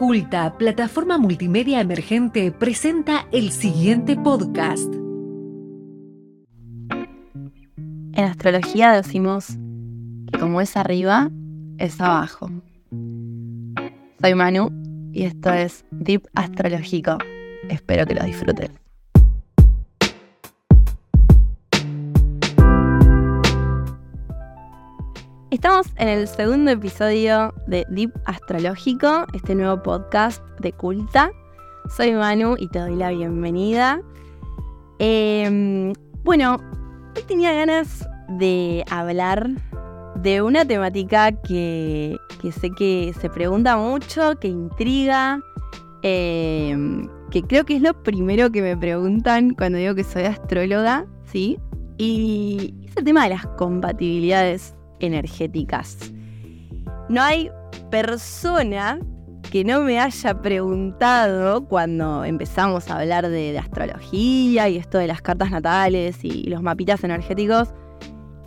Culta, plataforma multimedia emergente, presenta el siguiente podcast. En astrología decimos que como es arriba, es abajo. Soy Manu y esto es Deep Astrológico. Espero que lo disfruten. Estamos en el segundo episodio de Deep Astrológico, este nuevo podcast de Culta. Soy Manu y te doy la bienvenida. Em, bueno, hoy tenía ganas de hablar de una temática que, sé que se pregunta mucho, que intriga, em, que creo que es lo primero que me preguntan cuando digo que soy astróloga, ¿sí? Y es el tema de las compatibilidades energéticas. No hay persona que no me haya preguntado cuando empezamos a hablar de, astrología y esto de las cartas natales y los mapitas energéticos,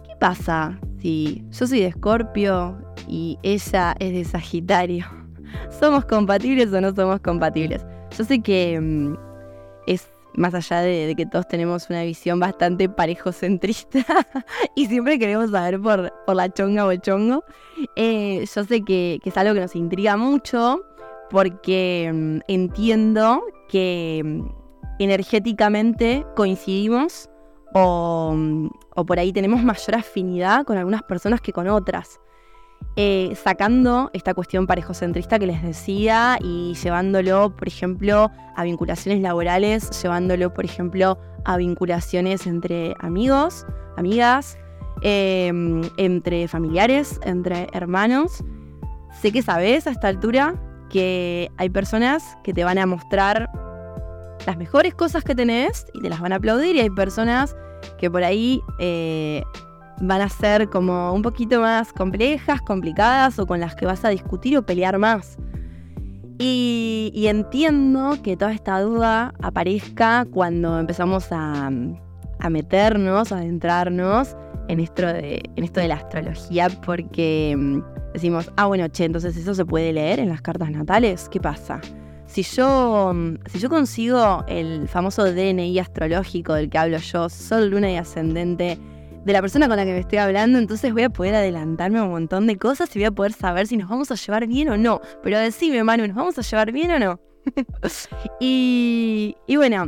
¿qué pasa si yo soy de Escorpio y ella es de Sagitario? ¿Somos compatibles o no somos compatibles? Yo sé que mm, más allá de, que todos tenemos una visión bastante parejocentrista y siempre queremos saber por, la chonga o el chongo, eh, yo sé que, es algo que nos intriga mucho porque mm, entiendo que mm, energéticamente coincidimos mm, o por ahí tenemos mayor afinidad con algunas personas que con otras. Eh, sacando esta cuestión parejocentrista que les decía y llevándolo, por ejemplo, a vinculaciones laborales, llevándolo, por ejemplo, a vinculaciones entre amigos, amigas, em, entre familiares, entre hermanos. Sé que sabes a esta altura que hay personas que te van a mostrar las mejores cosas que tenés y te las van a aplaudir y hay personas que por ahí eh, van a ser como un poquito más complejas, complicadas o con las que vas a discutir o pelear más. Y, entiendo que toda esta duda aparezca cuando empezamos a, meternos, a adentrarnos en esto, de, en esto de la astrología, porque mm, decimos, ah, bueno, che, entonces eso se puede leer en las cartas natales. ¿Qué pasa? Si yo, mm, si yo consigo el famoso DNI astrológico del que hablo yo, Sol, Luna y Ascendente, de la persona con la que me estoy hablando, entonces voy a poder adelantarme a un montón de cosas y voy a poder saber si nos vamos a llevar bien o no. Pero decime, Manu, ¿nos vamos a llevar bien o no? y, bueno,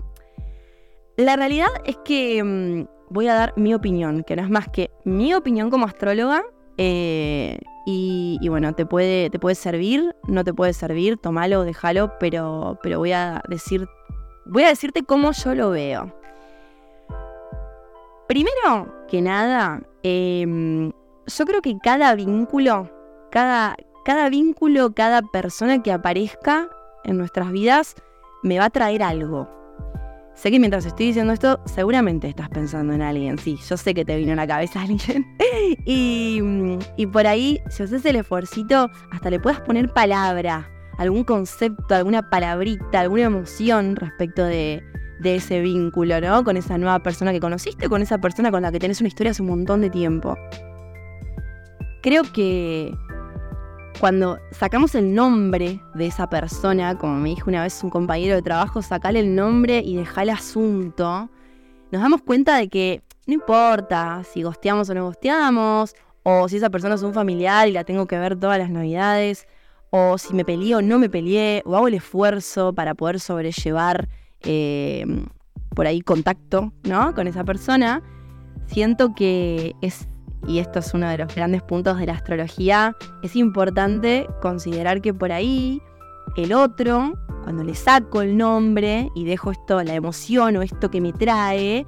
la realidad es que mm, voy a dar mi opinión, que no es más que mi opinión como astróloga. Eh, y, bueno, te puede, te puede servir, no te puede servir, tomalo, déjalo, pero, pero voy a decir, voy a decirte cómo yo lo veo. Primero que nada, em, yo creo que cada vínculo, cada, cada vínculo, cada persona que aparezca en nuestras vidas me va a traer algo. Sé que mientras estoy diciendo esto, seguramente estás pensando en alguien. Sí, yo sé que te vino a la cabeza alguien. y, y por ahí, si haces el esfuercito, hasta le puedas poner palabra, algún concepto, alguna palabrita, alguna emoción respecto de, de ese vínculo, ¿no? Con esa nueva persona que conociste, con esa persona con la que tenés una historia hace un montón de tiempo. Creo que cuando sacamos el nombre de esa persona, como me dijo una vez un compañero de trabajo, sacale el nombre y dejar el asunto, nos damos cuenta de que no importa si gosteamos o no gosteamos, o si esa persona es un familiar y la tengo que ver todas las navidades, o si me peleé o no me peleé, o hago el esfuerzo para poder sobrellevar eh, por ahí contacto, ¿no? Con esa persona, siento que es, y esto es uno de los grandes puntos de la astrología, es importante considerar que por ahí el otro, cuando le saco el nombre y dejo esto, la emoción o esto que me trae,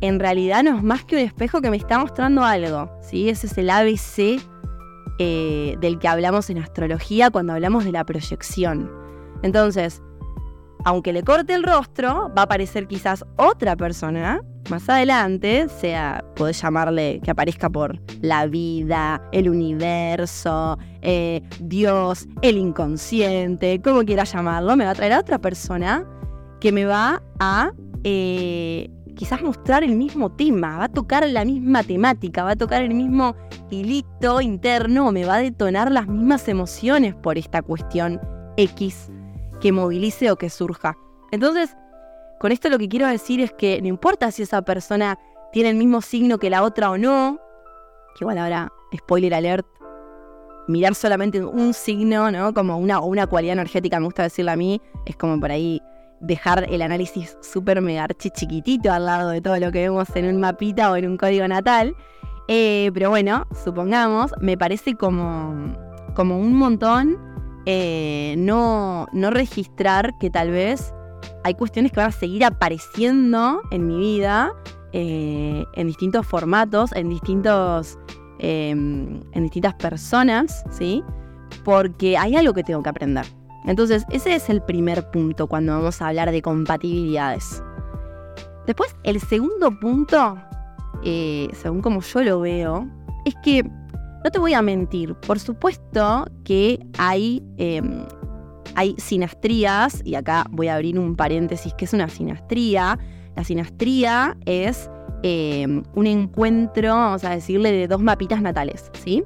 en realidad no es más que un espejo que me está mostrando algo, ¿sí? Ese es el ABC eh, del que hablamos en astrología cuando hablamos de la proyección. Entonces, aunque le corte el rostro, va a aparecer quizás otra persona más adelante, sea, podés llamarle que aparezca por la vida, el universo, eh, Dios, el inconsciente, como quieras llamarlo, me va a traer a otra persona que me va a eh, quizás mostrar el mismo tema, va a tocar la misma temática, va a tocar el mismo hilito interno, me va a detonar las mismas emociones por esta cuestión X que movilice o que surja. Entonces, con esto lo que quiero decir es que no importa si esa persona tiene el mismo signo que la otra o no, que igual ahora, spoiler alert, mirar solamente un signo, ¿no? Como una, una cualidad energética, me gusta decirle a mí, es como por ahí dejar el análisis súper mega chiquitito al lado de todo lo que vemos en un mapita o en un código natal. Eh, pero bueno, supongamos, me parece como, como un montón eh, no, no registrar que tal vez hay cuestiones que van a seguir apareciendo en mi vida eh, en distintos formatos, en distintos em, en distintas personas, ¿sí? Porque hay algo que tengo que aprender. Entonces, ese es el primer punto cuando vamos a hablar de compatibilidades. Después, el segundo punto, eh, según como yo lo veo, es que, no te voy a mentir, por supuesto que hay, em, hay sinastrías, y acá voy a abrir un paréntesis, que es una sinastría. La sinastría es em, un encuentro, vamos a decirle, de dos mapitas natales, ¿sí?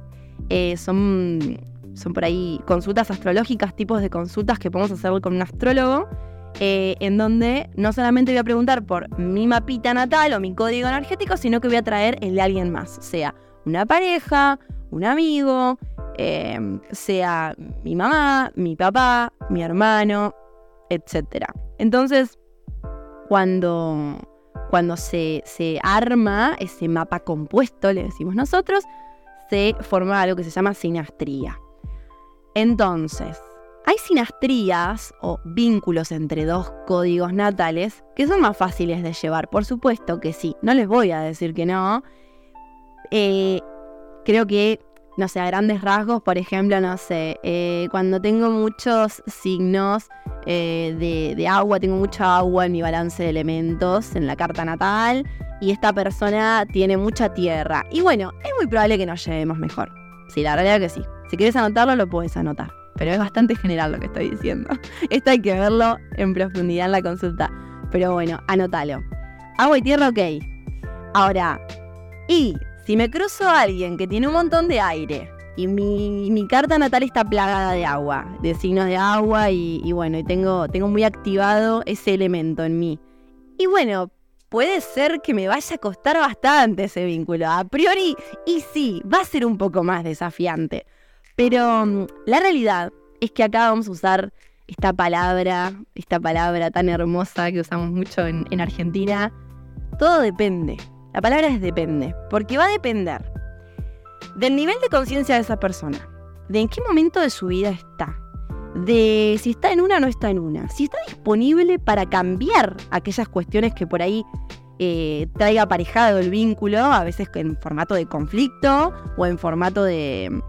Eh, son son por ahí consultas astrológicas, tipos de consultas que podemos hacer con un astrólogo, eh, en donde no solamente voy a preguntar por mi mapita natal o mi código energético, sino que voy a traer el de alguien más, sea una pareja, un amigo, eh, sea mi mamá, mi papá, mi hermano, etc. Entonces, cuando, cuando se, se arma ese mapa compuesto, le decimos nosotros, se forma algo que se llama sinastría. Entonces, hay sinastrías o vínculos entre dos códigos natales que son más fáciles de llevar, por supuesto que sí, no les voy a decir que no. Eh, creo que, no sé, a grandes rasgos, por ejemplo, no sé, eh, cuando tengo muchos signos eh, de, agua, tengo mucha agua en mi balance de elementos en la carta natal y esta persona tiene mucha tierra. Y bueno, es muy probable que nos llevemos mejor. Sí, la realidad que sí. Si quieres anotarlo, lo puedes anotar. Pero es bastante general lo que estoy diciendo. Esto hay que verlo en profundidad en la consulta. Pero bueno, anótalo. Agua y tierra, ok. Ahora, y si me cruzo a alguien que tiene un montón de aire y mi, carta natal está plagada de agua, de signos de agua y, bueno, y tengo, tengo muy activado ese elemento en mí. Y bueno, puede ser que me vaya a costar bastante ese vínculo. A priori, y sí, va a ser un poco más desafiante. Pero mm, la realidad es que acá vamos a usar esta palabra, esta palabra tan hermosa que usamos mucho en, en Argentina. Todo depende. La palabra es depende, porque va a depender del nivel de conciencia de esa persona, de en qué momento de su vida está, de si está en una o no está en una, si está disponible para cambiar aquellas cuestiones que por ahí eh, traiga aparejado el vínculo, a veces en formato de conflicto o en formato de,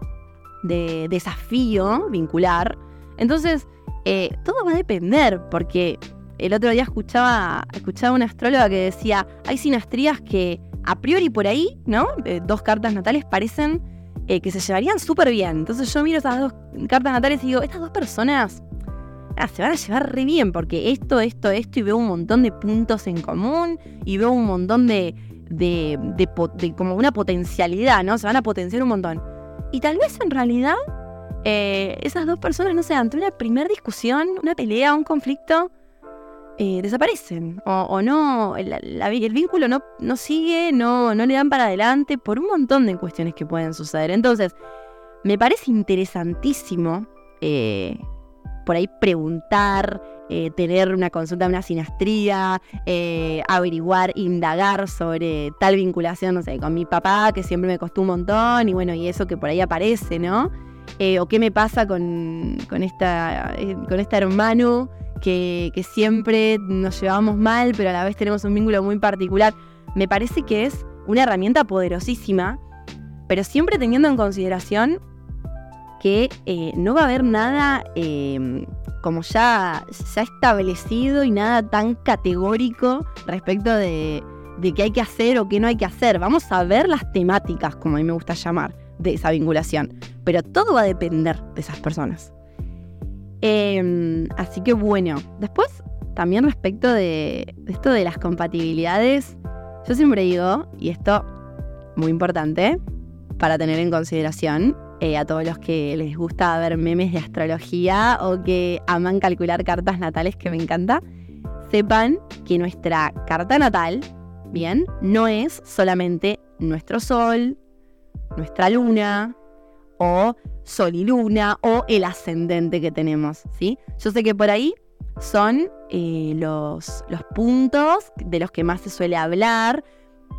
desafío vincular. Entonces, eh, todo va a depender, porque el otro día escuchaba, escuchaba una astróloga que decía, hay sinastrías que a priori por ahí, ¿no? dos cartas natales parecen eh, que se llevarían súper bien. Entonces yo miro esas dos cartas natales y digo, estas dos personas ah, se van a llevar bien porque esto, esto, esto, y veo un montón de puntos en común y veo un montón de, de, de, como una potencialidad, ¿no? Se van a potenciar un montón. Y tal vez en realidad eh, esas dos personas, no sé, ante una primera discusión, una pelea, un conflicto, eh, desaparecen o, no, el, vínculo no, sigue, no, no le dan para adelante por un montón de cuestiones que pueden suceder. Entonces, me parece interesantísimo eh, por ahí preguntar, eh, tener una consulta, una sinastría, averiguar, indagar sobre tal vinculación, no sé, con mi papá, que siempre me costó un montón, y bueno, y eso que por ahí aparece, ¿no? o qué me pasa con, con, esta, con esta hermano que, siempre nos llevamos mal, pero a la vez tenemos un vínculo muy particular. Me parece que es una herramienta poderosísima, pero siempre teniendo en consideración que eh, no va a haber nada em, como ya, ya establecido y nada tan categórico respecto de, de qué hay que hacer o qué no hay que hacer. Vamos a ver las temáticas, como a mí me gusta llamar, de esa vinculación. Pero todo va a depender de esas personas. Em, así que bueno, después también respecto de, esto de las compatibilidades, yo siempre digo, y esto muy importante para tener en consideración, eh, a todos los que les gusta ver memes de astrología o que aman calcular cartas natales, que me encanta, sepan que nuestra carta natal, bien, no es solamente nuestro sol, nuestra luna o sol y luna o el ascendente que tenemos, ¿sí? Yo sé que por ahí son eh, los, los puntos de los que más se suele hablar,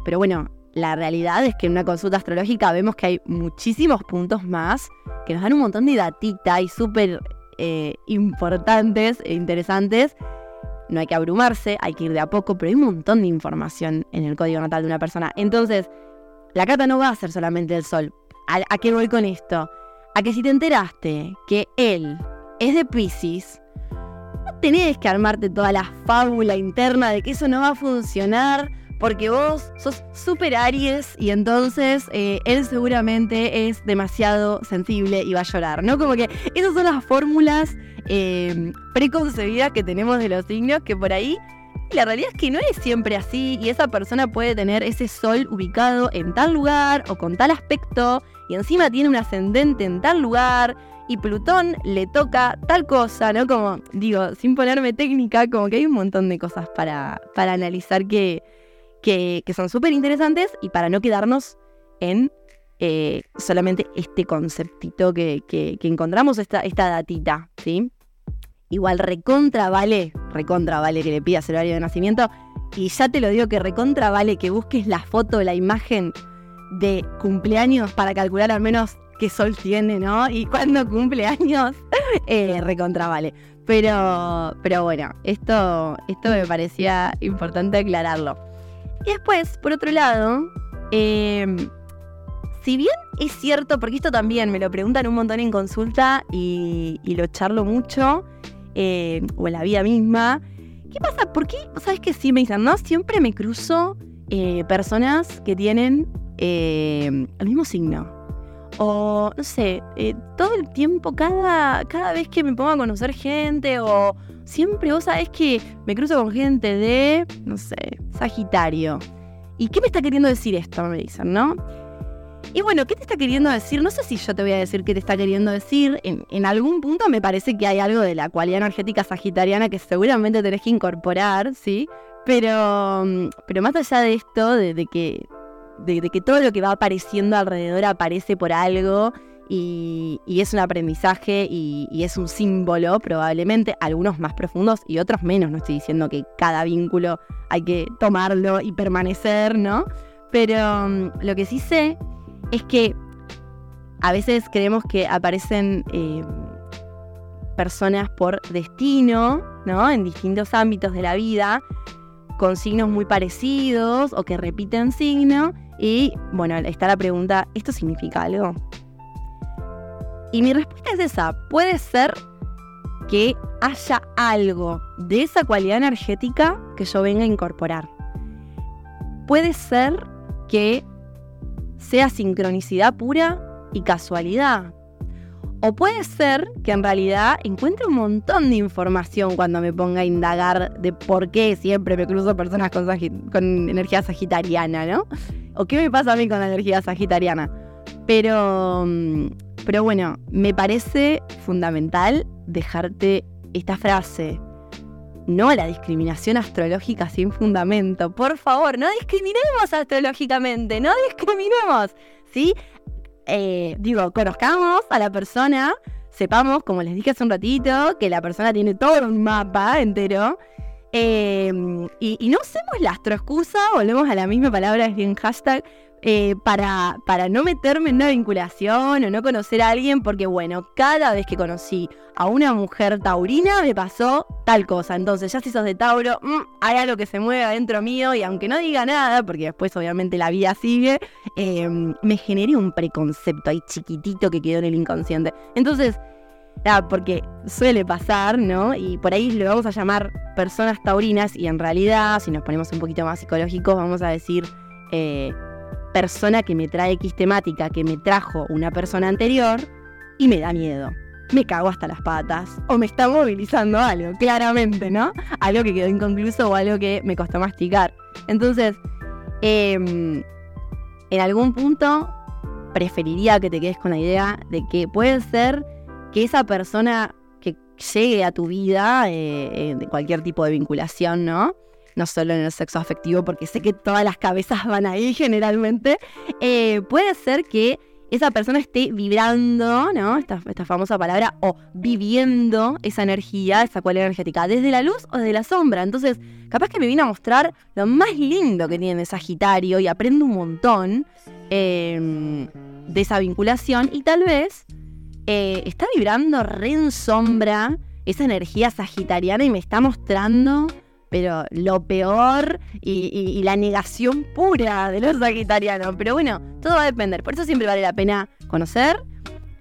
pero bueno, la realidad es que en una consulta astrológica vemos que hay muchísimos puntos más que nos dan un montón de datita y súper eh, importantes e interesantes. No hay que abrumarse, hay que ir de a poco, pero hay un montón de información en el código natal de una persona. Entonces, la carta no va a ser solamente el sol. ¿A, qué voy con esto? A que si te enteraste que él es de Pisces, no tenés que armarte toda la fábula interna de que eso no va a funcionar porque vos sos súper Aries y entonces eh, él seguramente es demasiado sensible y va a llorar, ¿no? Como que esas son las fórmulas eh, preconcebidas que tenemos de los signos que por ahí la realidad es que no es siempre así y esa persona puede tener ese sol ubicado en tal lugar o con tal aspecto y encima tiene un ascendente en tal lugar y Plutón le toca tal cosa, ¿no? Como digo, sin ponerme técnica, como que hay un montón de cosas para, para analizar que, que, son súper interesantes y para no quedarnos en eh, solamente este conceptito que, encontramos, esta, esta datita, ¿sí? Igual recontra vale, recontra vale que le pidas el horario de nacimiento y ya te lo digo que recontra vale que busques la foto, la imagen de cumpleaños para calcular al menos qué sol tiene, ¿no? Y cuándo cumpleaños, eh, recontra vale. Pero, pero bueno, esto, esto me parecía importante aclararlo. Y después, por otro lado, em, si bien es cierto, porque esto también me lo preguntan un montón en consulta y, lo charlo mucho, o en la vida misma, ¿qué pasa? ¿Por qué? ¿Sabes que sí me dicen, no? Siempre me cruzo eh, personas que tienen em, el mismo signo. O, no sé, eh, todo el tiempo, cada, cada vez que me pongo a conocer gente o siempre vos sabés que me cruzo con gente de, no sé, Sagitario. ¿Y qué me está queriendo decir esto? Me dicen, ¿no? Y bueno, ¿qué te está queriendo decir? No sé si yo te voy a decir qué te está queriendo decir. En, algún punto me parece que hay algo de la cualidad energética sagitariana que seguramente tenés que incorporar, ¿sí? Pero, pero más allá de esto, de, que, de que todo lo que va apareciendo alrededor aparece por algo y, es un aprendizaje y, es un símbolo probablemente, algunos más profundos y otros menos. No estoy diciendo que cada vínculo hay que tomarlo y permanecer, ¿no? Pero mm, lo que sí sé es que a veces creemos que aparecen eh, personas por destino, ¿no? En distintos ámbitos de la vida, con signos muy parecidos o que repiten signo. Y bueno, está la pregunta, ¿esto significa algo? Y mi respuesta es esa, puede ser que haya algo de esa cualidad energética que yo venga a incorporar. Puede ser que sea sincronicidad pura y casualidad. O puede ser que en realidad encuentre un montón de información cuando me ponga a indagar de por qué siempre me cruzo personas con, energía sagitariana, ¿no? O qué me pasa a mí con la energía sagitariana. Pero mm, pero bueno, me parece fundamental dejarte esta frase. No la discriminación astrológica sin fundamento. Por favor, no discriminemos astrológicamente, no discriminemos. ¿Sí? Eh, digo, conozcamos a la persona, sepamos, como les dije hace un ratito, que la persona tiene todo un mapa entero. Eh, y, y, no usemos la astroexcusa, volvemos a la misma palabra, es bien hashtag, eh, para, para no meterme en una vinculación o no conocer a alguien, porque bueno, cada vez que conocí a una mujer taurina me pasó tal cosa. Entonces, ya si sos de Tauro, mm, hay algo que se mueve adentro mío y aunque no diga nada, porque después obviamente la vida sigue, em, me generé un preconcepto ahí chiquitito que quedó en el inconsciente. Entonces, nada, porque suele pasar, ¿no? Y por ahí lo vamos a llamar personas taurinas y en realidad, si nos ponemos un poquito más psicológicos, vamos a decir... Eh, persona que me trae X temática que me trajo una persona anterior y me da miedo. Me cago hasta las patas o me está movilizando algo, claramente, ¿no? Algo que quedó inconcluso o algo que me costó masticar. Entonces, em, en algún punto preferiría que te quedes con la idea de que puede ser que esa persona que llegue a tu vida, eh, de cualquier tipo de vinculación, ¿no? No solo en el sexo afectivo, porque sé que todas las cabezas van ahí generalmente, eh, puede ser que esa persona esté vibrando, ¿no? Esta, esta, famosa palabra, o viviendo esa energía, esa cualidad energética, desde la luz o desde la sombra. Entonces, capaz que me vine a mostrar lo más lindo que tiene Sagitario y aprendo un montón em, de esa vinculación y tal vez eh, está vibrando re en sombra esa energía sagitariana y me está mostrando pero lo peor y, la negación pura de los sagitarianos. Pero bueno, todo va a depender. Por eso siempre vale la pena conocer.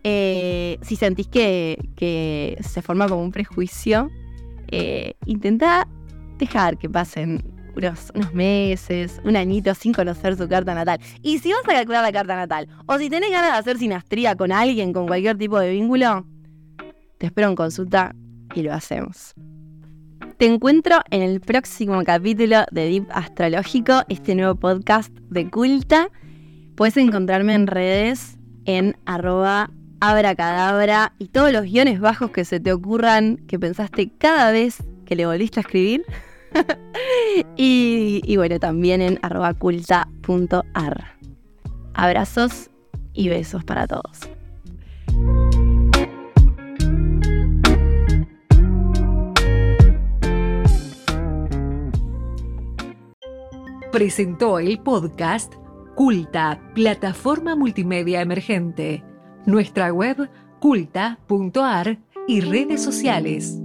Eh, si sentís que, se forma como un prejuicio, eh, intenta dejar que pasen unos, meses, un añito sin conocer su carta natal. Y si vas a calcular la carta natal, o si tenés ganas de hacer sinastría con alguien, con cualquier tipo de vínculo, te espero en consulta y lo hacemos. Te encuentro en el próximo capítulo de Deep Astrológico, este nuevo podcast de culta. Puedes encontrarme en redes en abracadabra y todos los guiones bajos que se te ocurran que pensaste cada vez que le volviste a escribir. y, y, bueno, también en arroba culta.ar. Abrazos y besos para todos. Presentó el podcast Culta, plataforma multimedia emergente. Nuestra web culta.ar y redes sociales.